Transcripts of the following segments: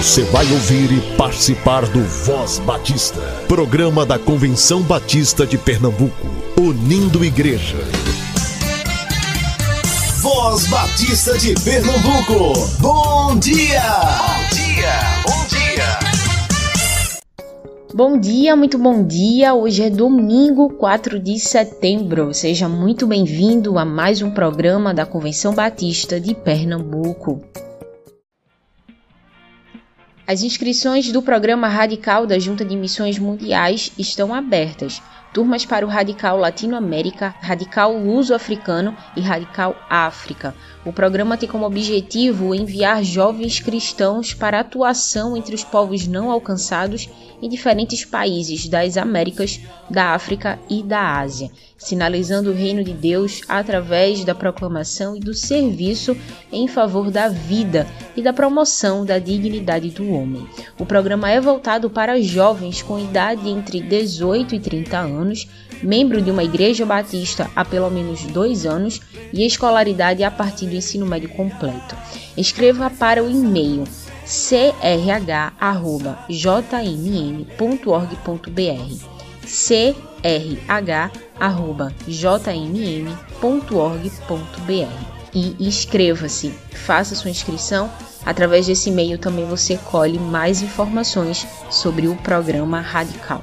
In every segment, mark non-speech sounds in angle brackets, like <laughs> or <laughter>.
Você vai ouvir e participar do Voz Batista, programa da Convenção Batista de Pernambuco, unindo igreja. Voz Batista de Pernambuco, bom dia! Bom dia, bom dia! Bom dia, muito bom dia. Hoje é domingo, 4 de setembro. Seja muito bem-vindo a mais um programa da Convenção Batista de Pernambuco. As inscrições do programa Radical da Junta de Missões Mundiais estão abertas. Turmas para o Radical Latinoamérica, Radical Luso-Africano e Radical África. O programa tem como objetivo enviar jovens cristãos para atuação entre os povos não alcançados em diferentes países das Américas, da África e da Ásia, sinalizando o reino de Deus através da proclamação e do serviço em favor da vida e da promoção da dignidade do homem. O programa é voltado para jovens com idade entre 18 e 30 anos, membro de uma igreja batista há pelo menos dois anos e escolaridade a partir do ensino médio completo. Escreva para o e-mail crh.jmm.org.br crh.jmm.org.br e inscreva-se, faça sua inscrição. Através desse e-mail também você colhe mais informações sobre o programa Radical.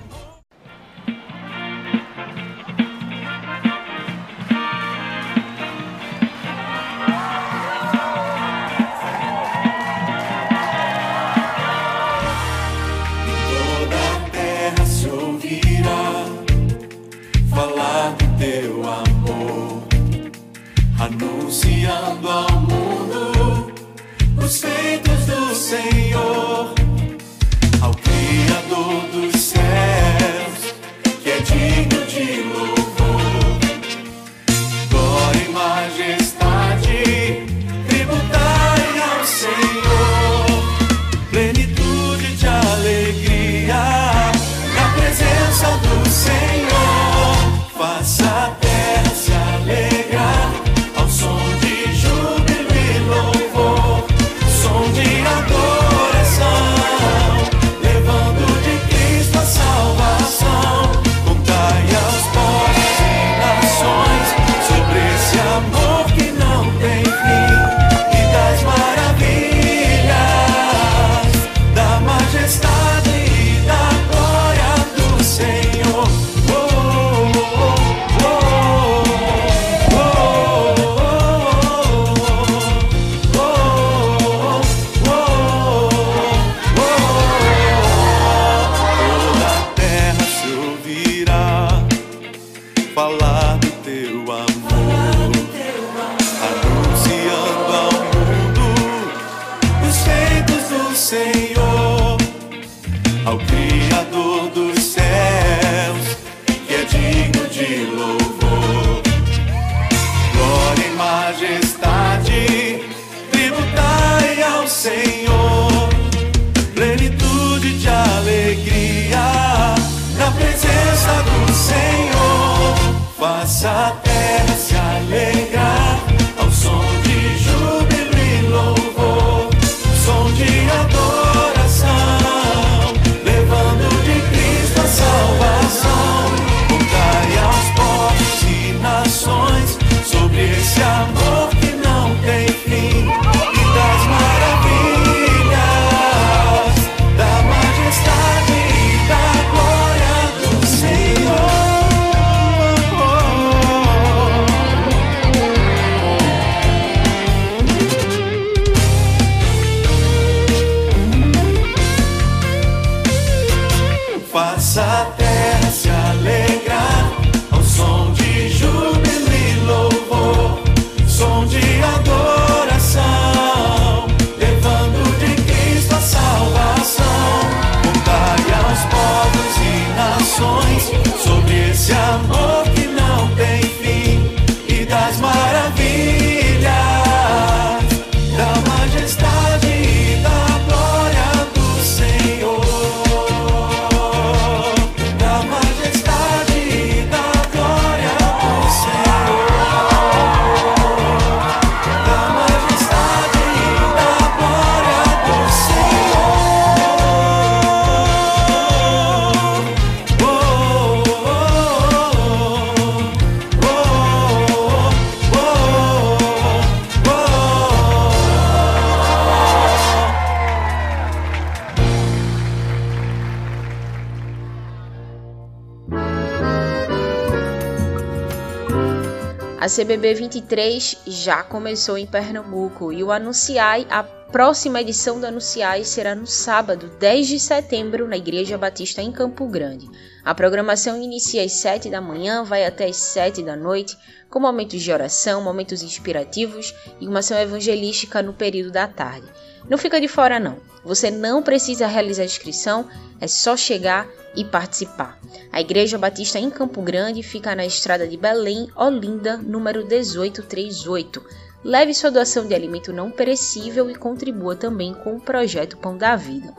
A CBB 23 já começou em Pernambuco e o Anunciai, a próxima edição do Anunciai será no sábado, 10 de setembro, na Igreja Batista em Campo Grande. A programação inicia às 7 da manhã, vai até às 7 da noite, com momentos de oração, momentos inspirativos e uma ação evangelística no período da tarde. Não fica de fora não. Você não precisa realizar inscrição, é só chegar e participar. A Igreja Batista em Campo Grande fica na estrada de Belém, Olinda, número 1838. Leve sua doação de alimento não perecível e contribua também com o projeto Pão da Vida.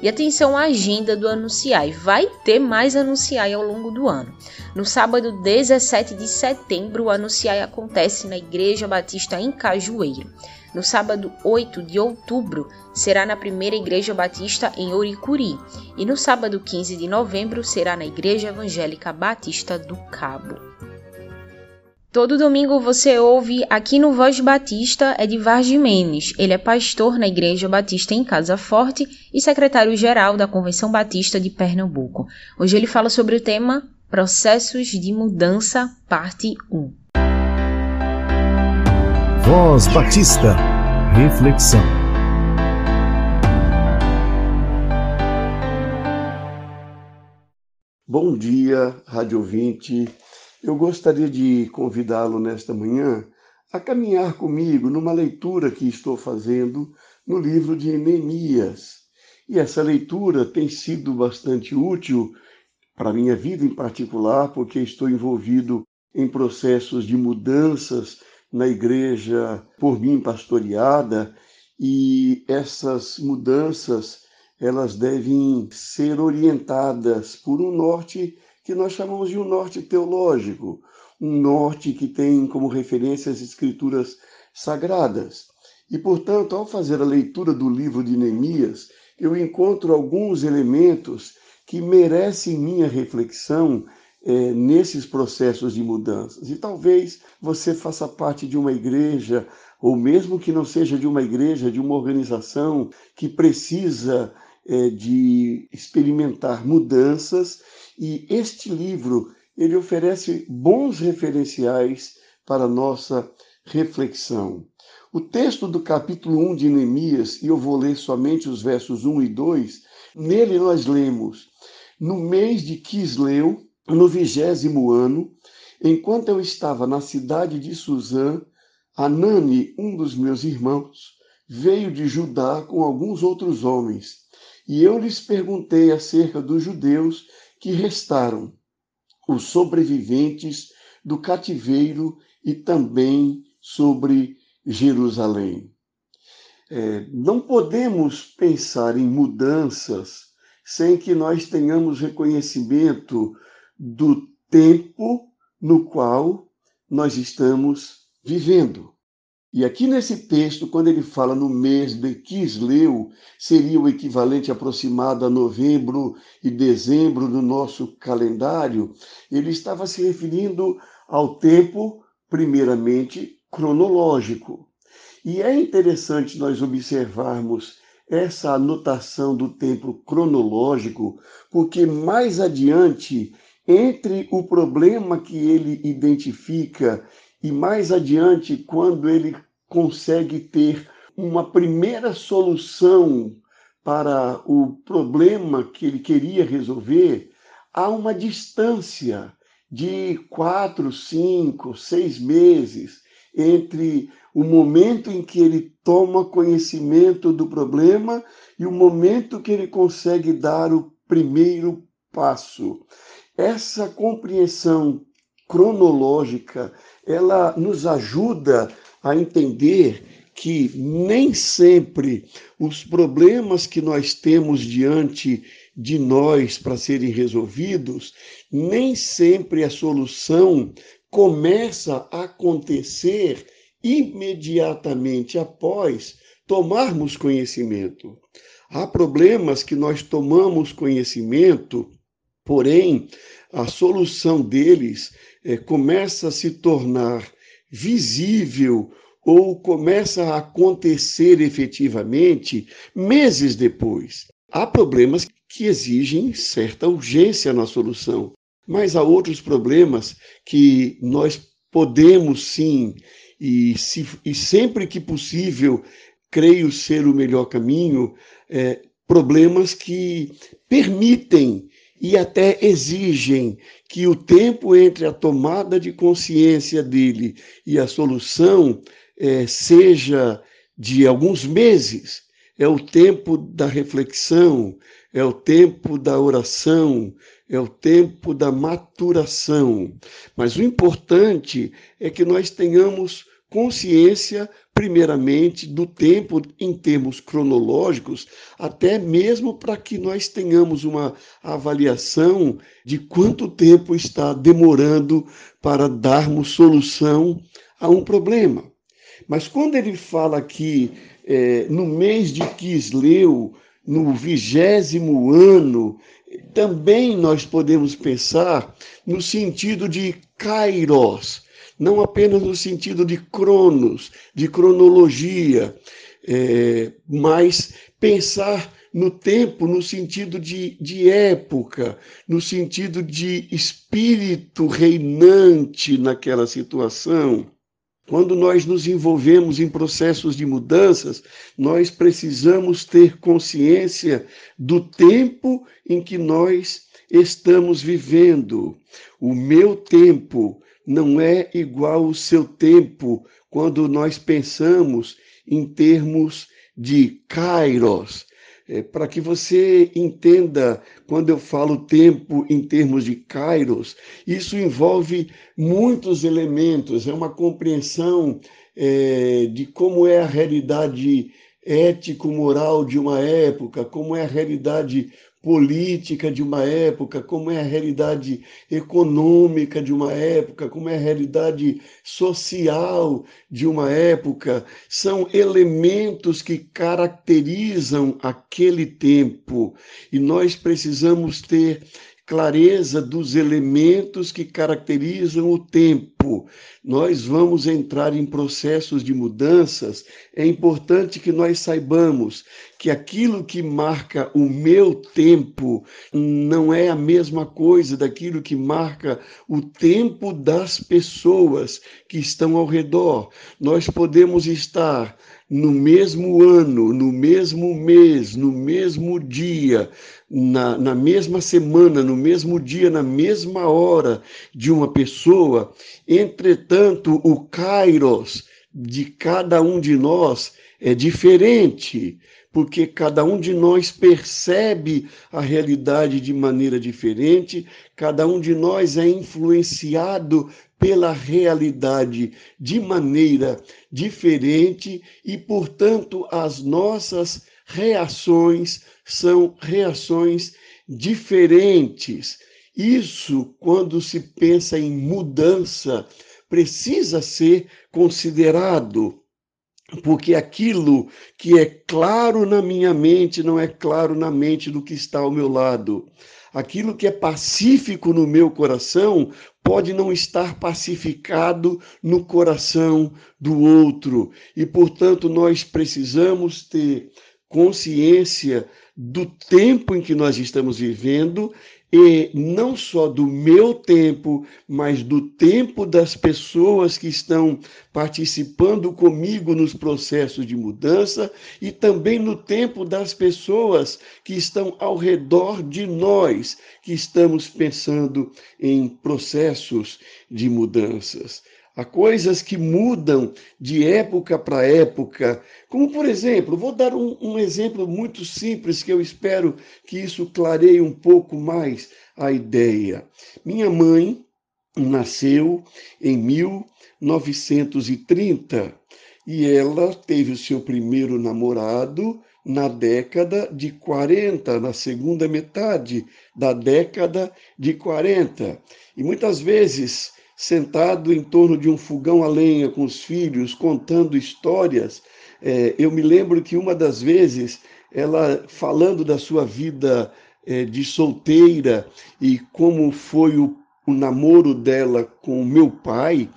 E atenção à agenda do Anunciai. Vai ter mais Anunciai ao longo do ano. No sábado 17 de setembro, o Anunciai acontece na Igreja Batista em Cajueiro. No sábado 8 de outubro, será na primeira Igreja Batista em Oricuri. E no sábado 15 de novembro, será na Igreja Evangélica Batista do Cabo. Todo domingo você ouve aqui no Voz Batista é de Vargimenes. Ele é pastor na Igreja Batista em Casa Forte e secretário-geral da Convenção Batista de Pernambuco. Hoje ele fala sobre o tema Processos de Mudança, parte 1. Voz Batista. Reflexão. Bom dia, rádio ouvinte. Eu gostaria de convidá-lo nesta manhã a caminhar comigo numa leitura que estou fazendo no livro de Neemias. E essa leitura tem sido bastante útil para a minha vida em particular, porque estou envolvido em processos de mudanças na igreja por mim pastoreada e essas mudanças elas devem ser orientadas por um norte que nós chamamos de um norte teológico, um norte que tem como referência as escrituras sagradas. E, portanto, ao fazer a leitura do livro de Neemias, eu encontro alguns elementos que merecem minha reflexão é, nesses processos de mudanças. E talvez você faça parte de uma igreja, ou mesmo que não seja de uma igreja, de uma organização que precisa é, de experimentar mudanças, e este livro ele oferece bons referenciais para nossa reflexão. O texto do capítulo 1 de Neemias, e eu vou ler somente os versos 1 e 2, nele nós lemos: No mês de Quisleu, no vigésimo ano, enquanto eu estava na cidade de Suzã, Anani, um dos meus irmãos, veio de Judá com alguns outros homens, e eu lhes perguntei acerca dos judeus que restaram, os sobreviventes do cativeiro e também sobre Jerusalém. É, não podemos pensar em mudanças sem que nós tenhamos reconhecimento do tempo no qual nós estamos vivendo. E aqui nesse texto, quando ele fala no mês de Quisleu, seria o equivalente aproximado a novembro e dezembro no nosso calendário, ele estava se referindo ao tempo, primeiramente, cronológico. E é interessante nós observarmos essa anotação do tempo cronológico, porque mais adiante entre o problema que ele identifica e mais adiante, quando ele consegue ter uma primeira solução para o problema que ele queria resolver, há uma distância de quatro, cinco, seis meses entre o momento em que ele toma conhecimento do problema e o momento que ele consegue dar o primeiro passo. Essa compreensão cronológica, ela nos ajuda a entender que nem sempre os problemas que nós temos diante de nós para serem resolvidos, nem sempre a solução começa a acontecer imediatamente após tomarmos conhecimento. Há problemas que nós tomamos conhecimento Porém, a solução deles é, começa a se tornar visível ou começa a acontecer efetivamente meses depois. Há problemas que exigem certa urgência na solução, mas há outros problemas que nós podemos sim, e, se, e sempre que possível, creio ser o melhor caminho, é, problemas que permitem e até exigem que o tempo entre a tomada de consciência dele e a solução é, seja de alguns meses. É o tempo da reflexão, é o tempo da oração, é o tempo da maturação. Mas o importante é que nós tenhamos consciência, primeiramente, do tempo em termos cronológicos, até mesmo para que nós tenhamos uma avaliação de quanto tempo está demorando para darmos solução a um problema. Mas quando ele fala aqui, é, no mês de Quisleu, no vigésimo ano, também nós podemos pensar no sentido de kairos, não apenas no sentido de cronos, de cronologia, é, mas pensar no tempo no sentido de, de época, no sentido de espírito reinante naquela situação. Quando nós nos envolvemos em processos de mudanças, nós precisamos ter consciência do tempo em que nós estamos vivendo. O meu tempo não é igual ao seu tempo quando nós pensamos em termos de kairos, é, para que você entenda, quando eu falo tempo em termos de kairos, isso envolve muitos elementos, é uma compreensão é, de como é a realidade ético-moral de uma época, como é a realidade política de uma época, como é a realidade econômica de uma época, como é a realidade social de uma época, são elementos que caracterizam aquele tempo. E nós precisamos ter clareza dos elementos que caracterizam o tempo. Nós vamos entrar em processos de mudanças. É importante que nós saibamos que aquilo que marca o meu tempo não é a mesma coisa daquilo que marca o tempo das pessoas que estão ao redor. Nós podemos estar no mesmo ano, no mesmo mês, no mesmo dia, na, na mesma semana, no mesmo dia, na mesma hora de uma pessoa. Entretanto, o kairos de cada um de nós é diferente, porque cada um de nós percebe a realidade de maneira diferente, cada um de nós é influenciado pela realidade de maneira diferente e, portanto, as nossas reações são reações diferentes. Isso, quando se pensa em mudança, precisa ser considerado, porque aquilo que é claro na minha mente não é claro na mente do que está ao meu lado. Aquilo que é pacífico no meu coração pode não estar pacificado no coração do outro. E, portanto, nós precisamos ter consciência do tempo em que nós estamos vivendo e não só do meu tempo, mas do tempo das pessoas que estão participando comigo nos processos de mudança e também no tempo das pessoas que estão ao redor de nós, que estamos pensando em processos de mudanças. Há coisas que mudam de época para época, como por exemplo, vou dar um, um, exemplo muito simples que eu espero que isso clareie um pouco mais a ideia. Minha mãe nasceu em 1930 e ela teve o seu primeiro namorado na década de 40, na segunda metade da década de 40. E muitas vezes sentado em torno de um fogão a lenha com os filhos, contando histórias. É, eu me lembro que uma das vezes, ela falando da sua vida é, de solteira e como foi o, o namoro dela com o meu pai,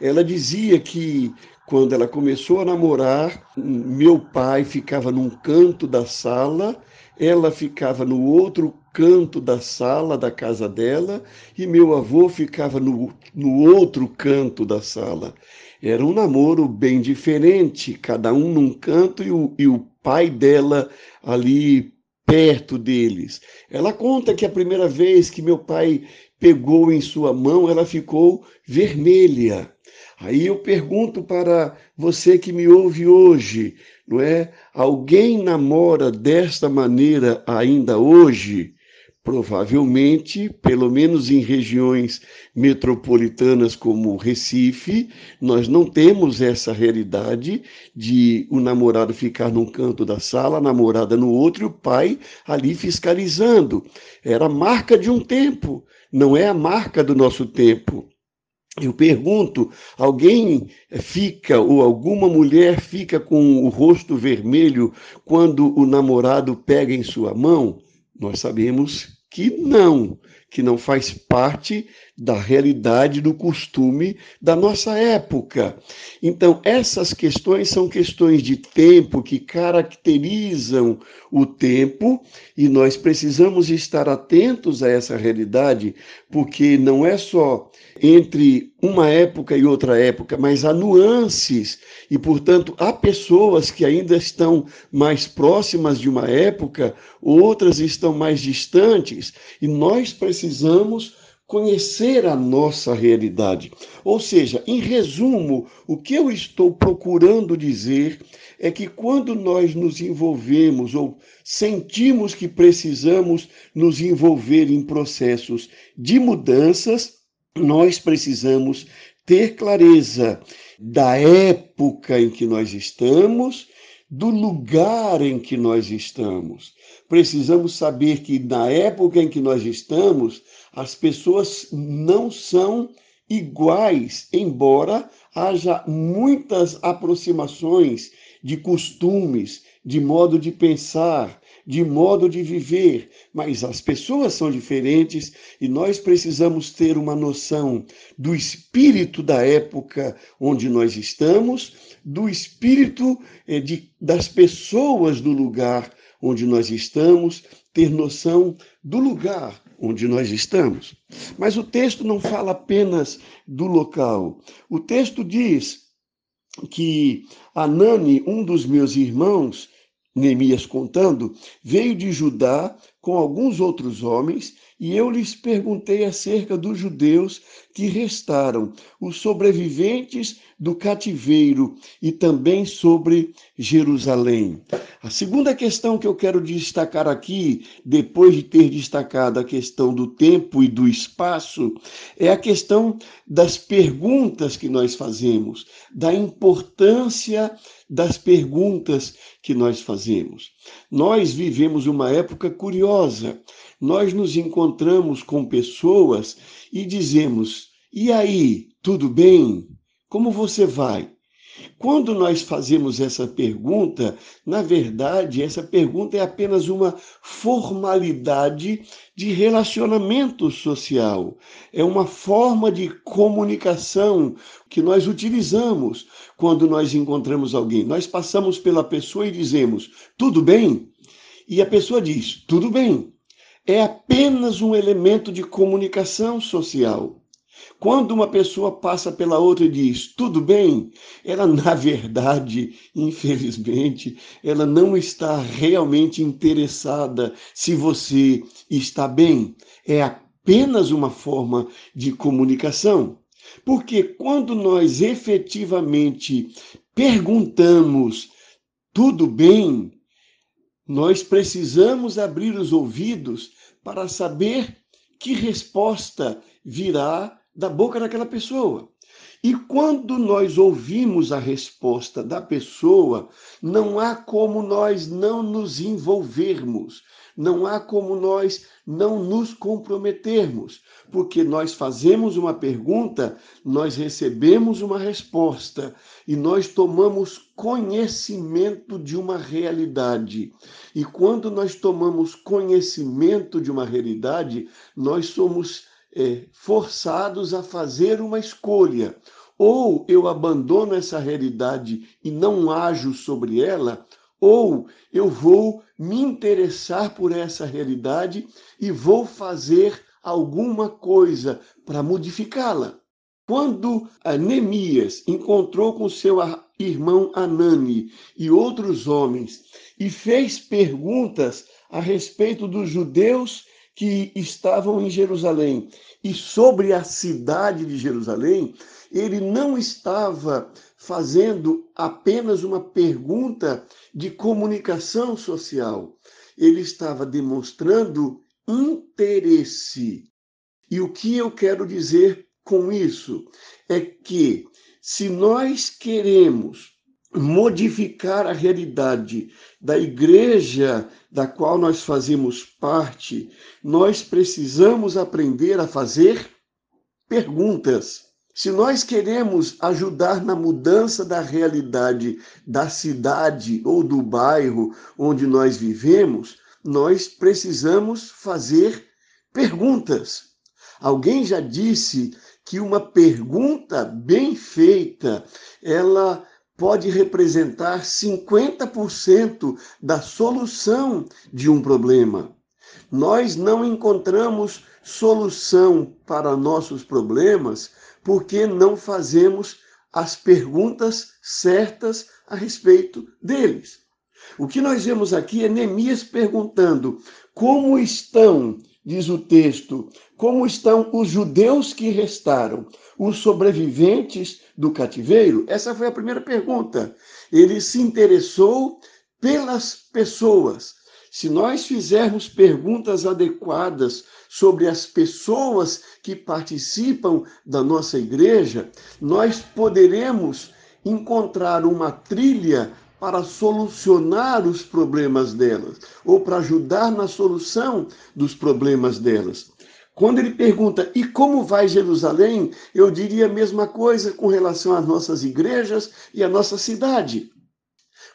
ela dizia que quando ela começou a namorar, meu pai ficava num canto da sala ela ficava no outro canto da sala da casa dela e meu avô ficava no, no outro canto da sala. Era um namoro bem diferente, cada um num canto e o, e o pai dela ali perto deles. Ela conta que a primeira vez que meu pai pegou em sua mão, ela ficou vermelha. Aí eu pergunto para você que me ouve hoje, não é? Alguém namora desta maneira ainda hoje? Provavelmente, pelo menos em regiões metropolitanas como Recife, nós não temos essa realidade de o namorado ficar num canto da sala, a namorada no outro e o pai ali fiscalizando. Era marca de um tempo, não é a marca do nosso tempo. Eu pergunto: alguém fica ou alguma mulher fica com o rosto vermelho quando o namorado pega em sua mão? Nós sabemos que não, que não faz parte da realidade do costume da nossa época. Então, essas questões são questões de tempo que caracterizam o tempo e nós precisamos estar atentos a essa realidade, porque não é só entre uma época e outra época, mas há nuances e, portanto, há pessoas que ainda estão mais próximas de uma época, outras estão mais distantes, e nós precisamos conhecer a nossa realidade. Ou seja, em resumo, o que eu estou procurando dizer é que quando nós nos envolvemos ou sentimos que precisamos nos envolver em processos de mudanças, nós precisamos ter clareza da época em que nós estamos, do lugar em que nós estamos. Precisamos saber que na época em que nós estamos, as pessoas não são iguais, embora haja muitas aproximações de costumes, de modo de pensar, de modo de viver, mas as pessoas são diferentes e nós precisamos ter uma noção do espírito da época onde nós estamos, do espírito eh, de, das pessoas do lugar onde nós estamos, ter noção do lugar onde nós estamos. Mas o texto não fala apenas do local. O texto diz que Anani, um dos meus irmãos, Neemias contando, veio de Judá com alguns outros homens, e eu lhes perguntei acerca dos judeus que restaram, os sobreviventes do cativeiro, e também sobre Jerusalém. A segunda questão que eu quero destacar aqui, depois de ter destacado a questão do tempo e do espaço, é a questão das perguntas que nós fazemos, da importância das perguntas que nós fazemos. Nós vivemos uma época curiosa. Nós nos encontramos com pessoas e dizemos: "E aí, tudo bem? Como você vai?" Quando nós fazemos essa pergunta, na verdade, essa pergunta é apenas uma formalidade de relacionamento social. É uma forma de comunicação que nós utilizamos quando nós encontramos alguém. Nós passamos pela pessoa e dizemos: tudo bem? E a pessoa diz: tudo bem. É apenas um elemento de comunicação social. Quando uma pessoa passa pela outra e diz tudo bem, ela <laughs> na verdade, infelizmente, ela não está realmente interessada se você está bem. É apenas uma forma de comunicação. Porque quando nós efetivamente perguntamos tudo bem, nós precisamos abrir os ouvidos para saber que resposta virá da boca daquela pessoa. E quando nós ouvimos a resposta da pessoa, não há como nós não nos envolvermos, não há como nós não nos comprometermos, porque nós fazemos uma pergunta, nós recebemos uma resposta e nós tomamos conhecimento de uma realidade. E quando nós tomamos conhecimento de uma realidade, nós somos é, forçados a fazer uma escolha. Ou eu abandono essa realidade e não ajo sobre ela, ou eu vou me interessar por essa realidade e vou fazer alguma coisa para modificá-la. Quando Neemias encontrou com seu irmão Anani e outros homens e fez perguntas a respeito dos judeus que estavam em Jerusalém e sobre a cidade de Jerusalém, ele não estava fazendo apenas uma pergunta de comunicação social, ele estava demonstrando interesse. E o que eu quero dizer com isso é que se nós queremos modificar a realidade da igreja da qual nós fazemos parte, nós precisamos aprender a fazer perguntas. Se nós queremos ajudar na mudança da realidade da cidade ou do bairro onde nós vivemos, nós precisamos fazer perguntas. Alguém já disse que uma pergunta bem feita, ela pode representar 50% da solução de um problema. Nós não encontramos solução para nossos problemas porque não fazemos as perguntas certas a respeito deles. O que nós vemos aqui é Neemias perguntando como estão, diz o texto, como estão os judeus que restaram, os sobreviventes do cativeiro? Essa foi a primeira pergunta. Ele se interessou pelas pessoas. Se nós fizermos perguntas adequadas sobre as pessoas que participam da nossa igreja, nós poderemos encontrar uma trilha para solucionar os problemas delas, ou para ajudar na solução dos problemas delas. Quando ele pergunta, e como vai Jerusalém? Eu diria a mesma coisa com relação às nossas igrejas e à nossa cidade.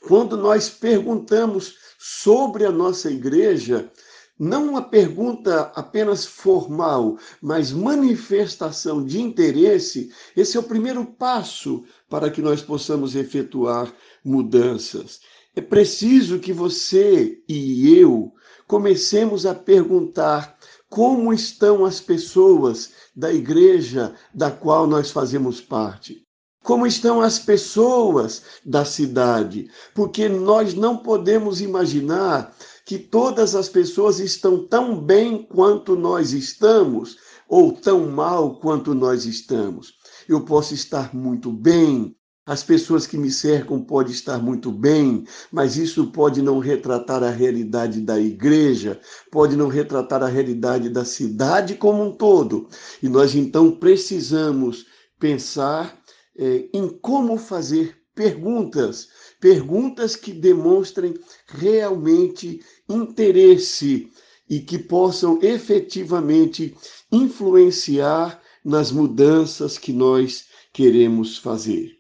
Quando nós perguntamos sobre a nossa igreja, não uma pergunta apenas formal, mas manifestação de interesse, esse é o primeiro passo para que nós possamos efetuar mudanças. É preciso que você e eu comecemos a perguntar como estão as pessoas da igreja da qual nós fazemos parte. Como estão as pessoas da cidade? Porque nós não podemos imaginar que todas as pessoas estão tão bem quanto nós estamos, ou tão mal quanto nós estamos. Eu posso estar muito bem, as pessoas que me cercam podem estar muito bem, mas isso pode não retratar a realidade da igreja, pode não retratar a realidade da cidade como um todo. E nós então precisamos pensar eh, em como fazer perguntas, perguntas que demonstrem realmente interesse e que possam efetivamente influenciar nas mudanças que nós queremos fazer.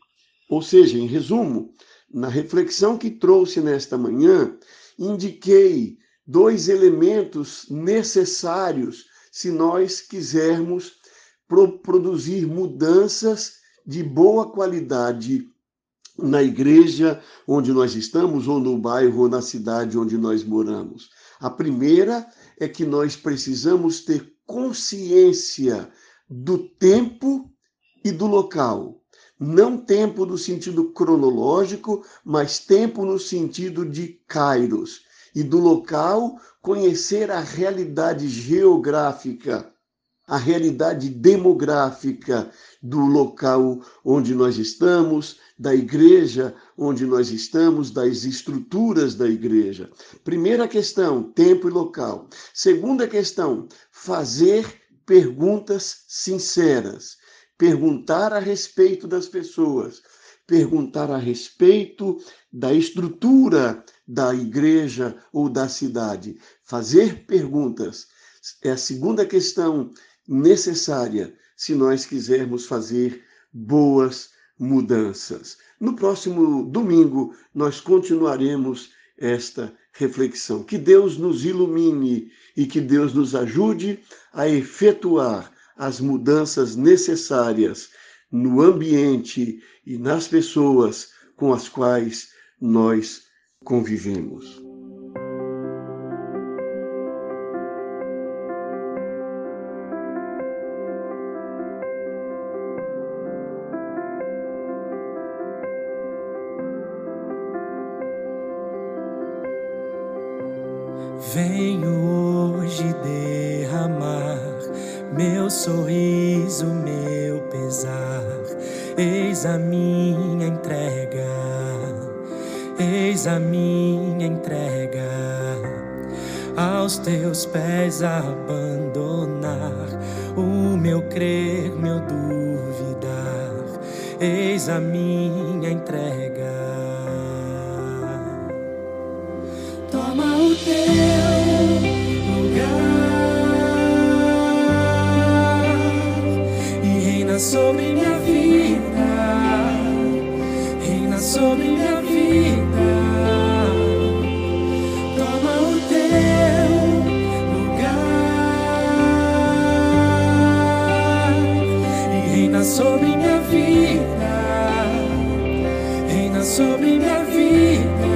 Ou seja, em resumo, na reflexão que trouxe nesta manhã, indiquei dois elementos necessários se nós quisermos pro produzir mudanças de boa qualidade na igreja onde nós estamos, ou no bairro, ou na cidade onde nós moramos. A primeira é que nós precisamos ter consciência do tempo e do local. Não tempo no sentido cronológico, mas tempo no sentido de kairos. E do local, conhecer a realidade geográfica a realidade demográfica do local onde nós estamos, da igreja onde nós estamos, das estruturas da igreja. Primeira questão, tempo e local. Segunda questão, fazer perguntas sinceras. Perguntar a respeito das pessoas, perguntar a respeito da estrutura da igreja ou da cidade. Fazer perguntas. É a segunda questão necessária se nós quisermos fazer boas mudanças. No próximo domingo, nós continuaremos esta reflexão. Que Deus nos ilumine e que Deus nos ajude a efetuar as mudanças necessárias no ambiente e nas pessoas com as quais nós convivemos. Venho hoje derramar meu sorriso, meu pesar. Eis a minha entrega, eis a minha entrega. Aos teus pés abandonar o meu crer, meu duvidar. Eis a minha entrega. Sobre minha vida, reina sobre minha vida. Toma o teu lugar e reina sobre minha vida, reina sobre minha A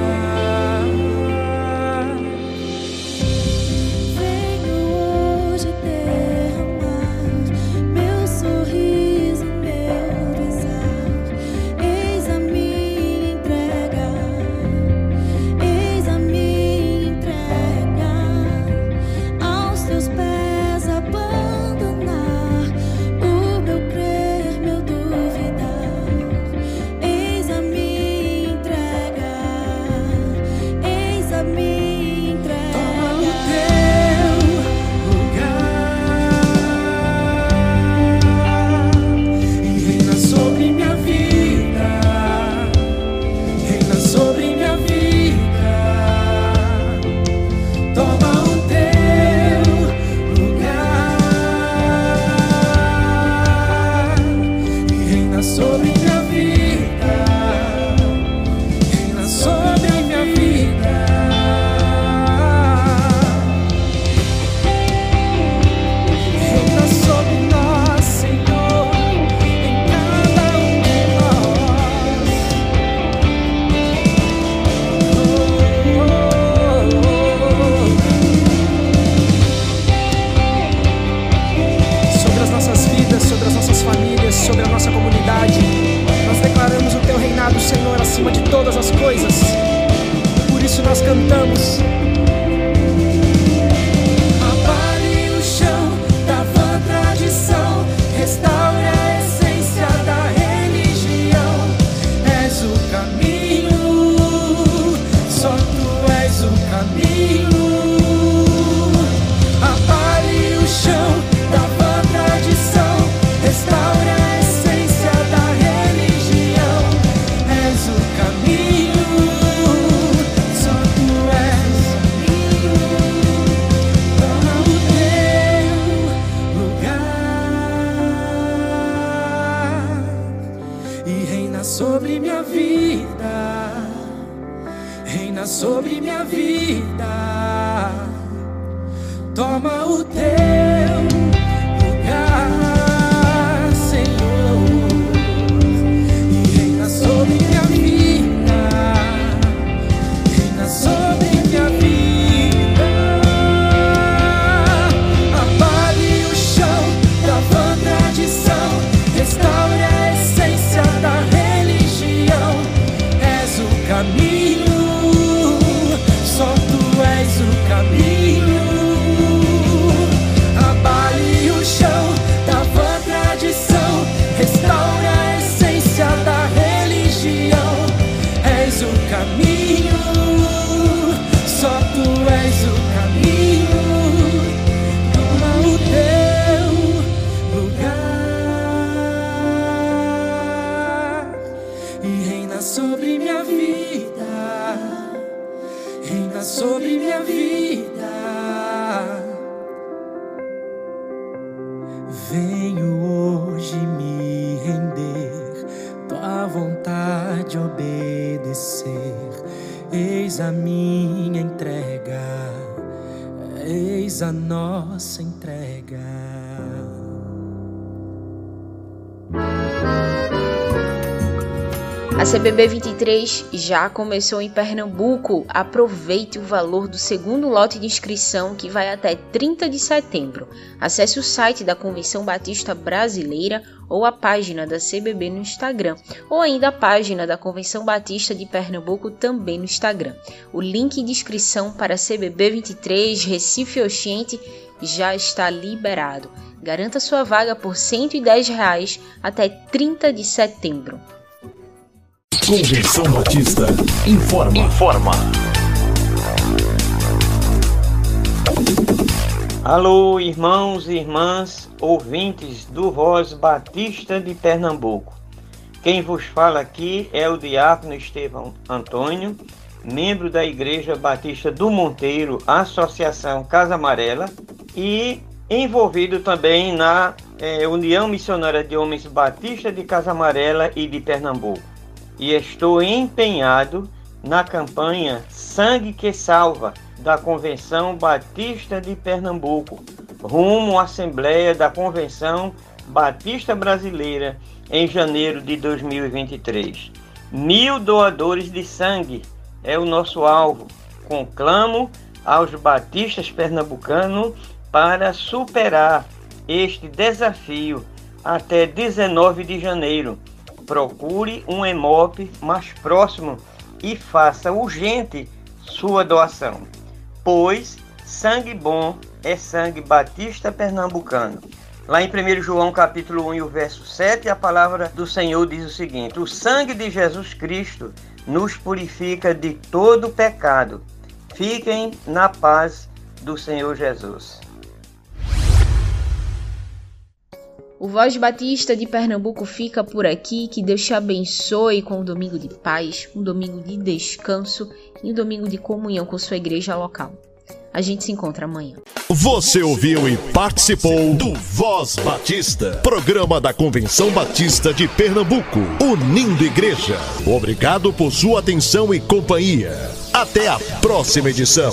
CBB 23 já começou em Pernambuco. Aproveite o valor do segundo lote de inscrição que vai até 30 de setembro. Acesse o site da Convenção Batista Brasileira ou a página da CBB no Instagram, ou ainda a página da Convenção Batista de Pernambuco também no Instagram. O link de inscrição para CBB 23 Recife Oxente já está liberado. Garanta sua vaga por 110 reais até 30 de setembro. Convenção Batista informa. Informa. Alô, irmãos e irmãs, ouvintes do Voz Batista de Pernambuco. Quem vos fala aqui é o diácono Estevão Antônio, membro da Igreja Batista do Monteiro, Associação Casa Amarela, e envolvido também na é, União Missionária de Homens Batista de Casa Amarela e de Pernambuco e estou empenhado na campanha Sangue que Salva da Convenção Batista de Pernambuco, rumo à Assembleia da Convenção Batista Brasileira em janeiro de 2023. Mil doadores de sangue é o nosso alvo. Conclamo aos batistas pernambucanos para superar este desafio até 19 de janeiro procure um EMOP mais próximo e faça urgente sua doação, pois sangue bom é sangue batista pernambucano. Lá em 1 João capítulo 1 e o verso 7, a palavra do Senhor diz o seguinte: O sangue de Jesus Cristo nos purifica de todo pecado. Fiquem na paz do Senhor Jesus. O Voz Batista de Pernambuco fica por aqui. Que Deus te abençoe com um domingo de paz, um domingo de descanso e um domingo de comunhão com sua igreja local. A gente se encontra amanhã. Você ouviu e participou do Voz Batista, programa da Convenção Batista de Pernambuco, unindo igreja. Obrigado por sua atenção e companhia. Até a próxima edição.